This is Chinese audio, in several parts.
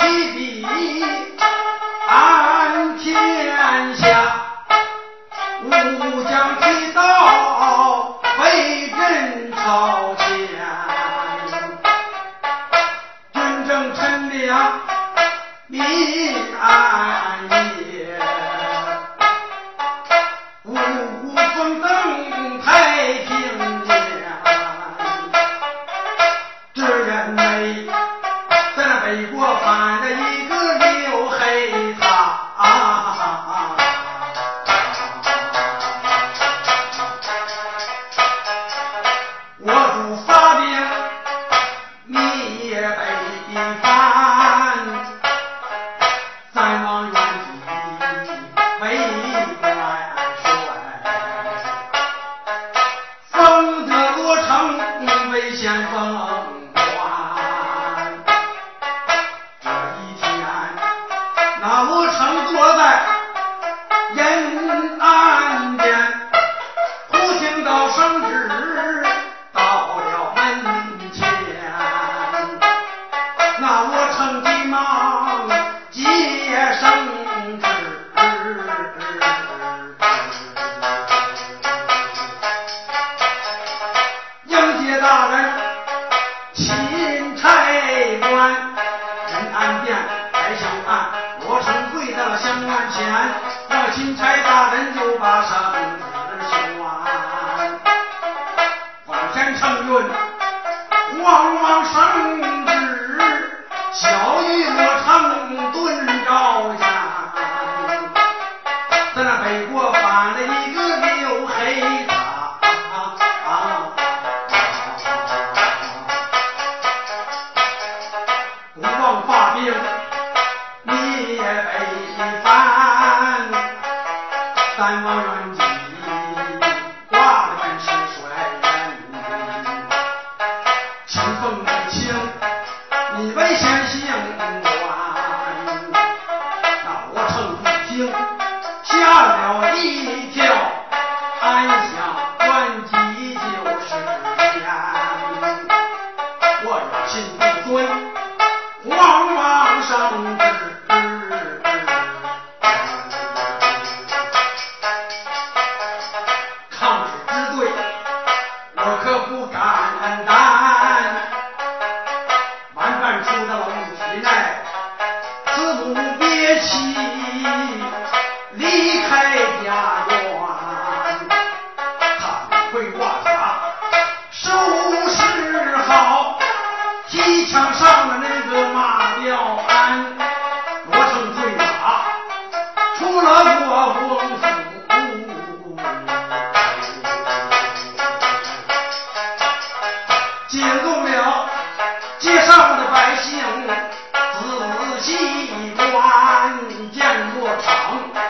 Jesus. 你为什么不你为什么一起。down.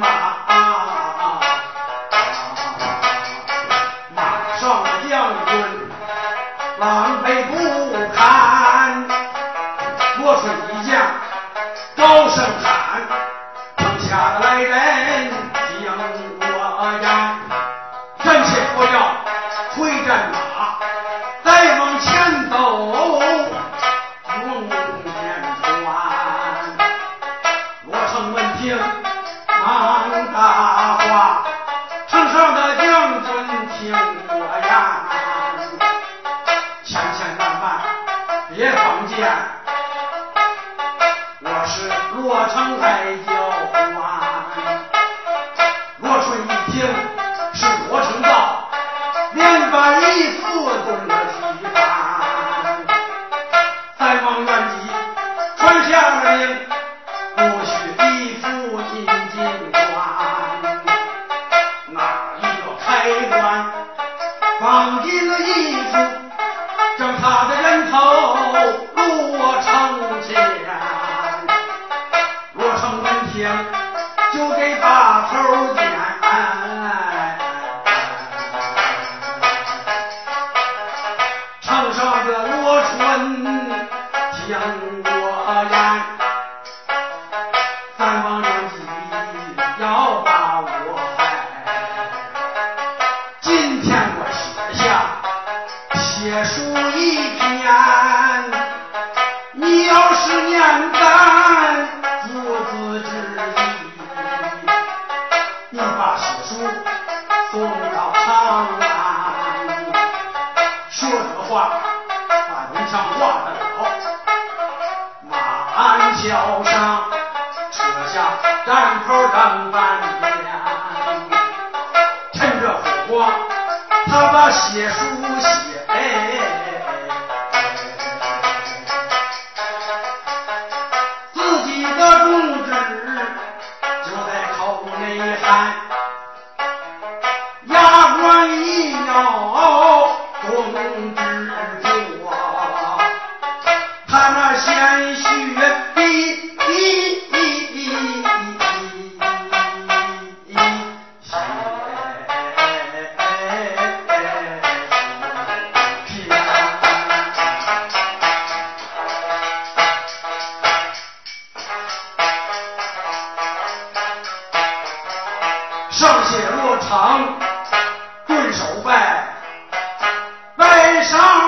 马。听我呀，千千万万别碰见，我是罗成才。满口张半天趁着火光他把血书写自己的宗旨就在口内喊血落长，顿手败，拜上。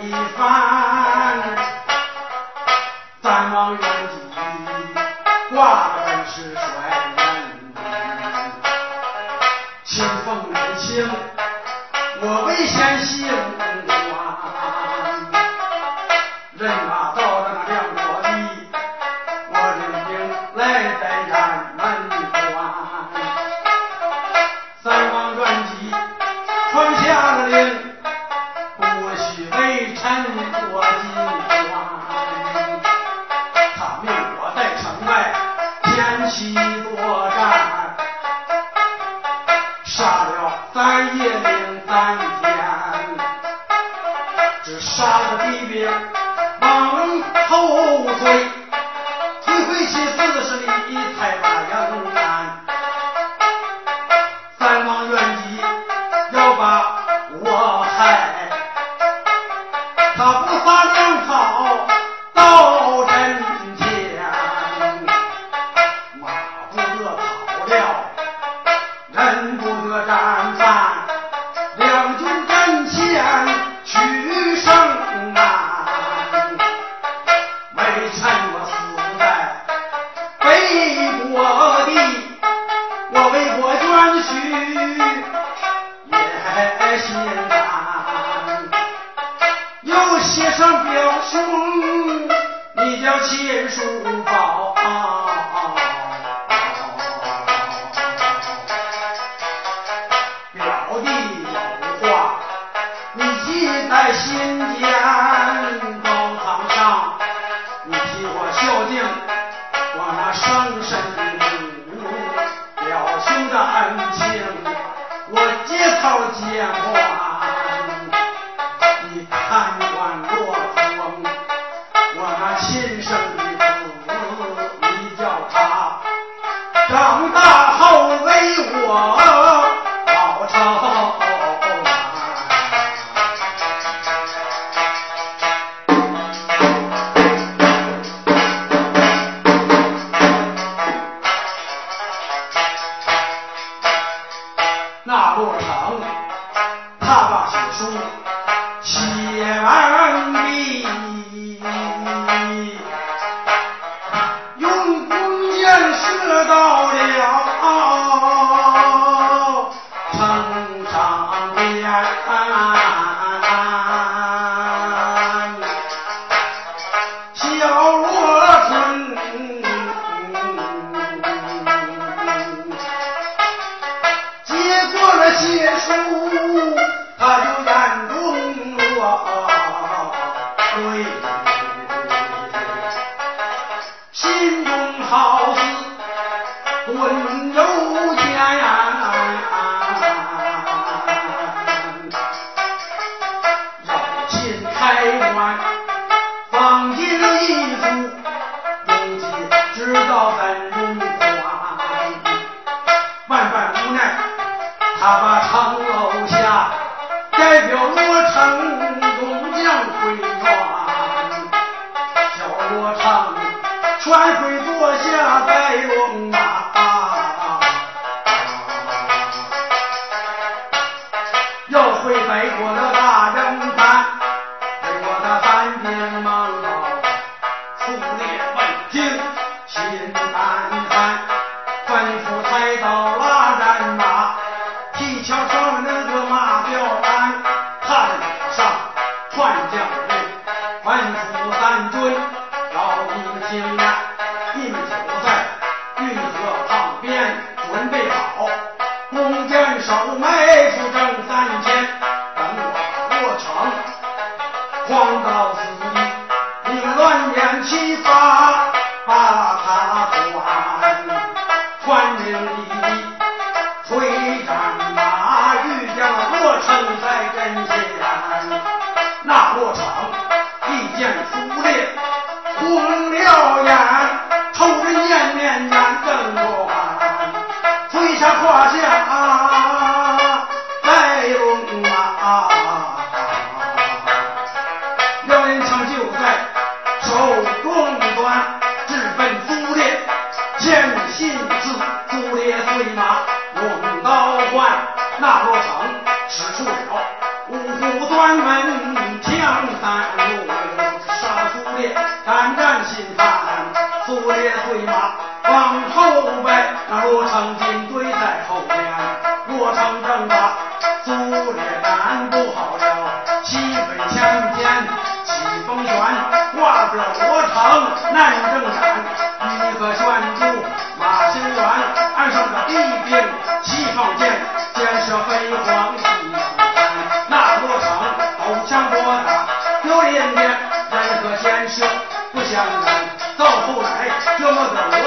一番三王元姬挂本是帅人清风人情我为先行公断任他造这个梁国我领兵来到雁三王元姬传下了令他不撒粮草到人天书宝啊。长大后为我报仇。啊。那罗成使出了五虎端门枪寒露，杀苏烈胆战心寒，苏烈催马往后奔，那罗成紧追在后边，罗成正把苏烈赶不好了，西北枪尖起风旋，挂着罗成难正斩，一个拴住马心猿，岸上个敌兵齐放箭。建设辉煌的那，那座城都强过打，丢人的年，咱可建设不相干，到后来这么走。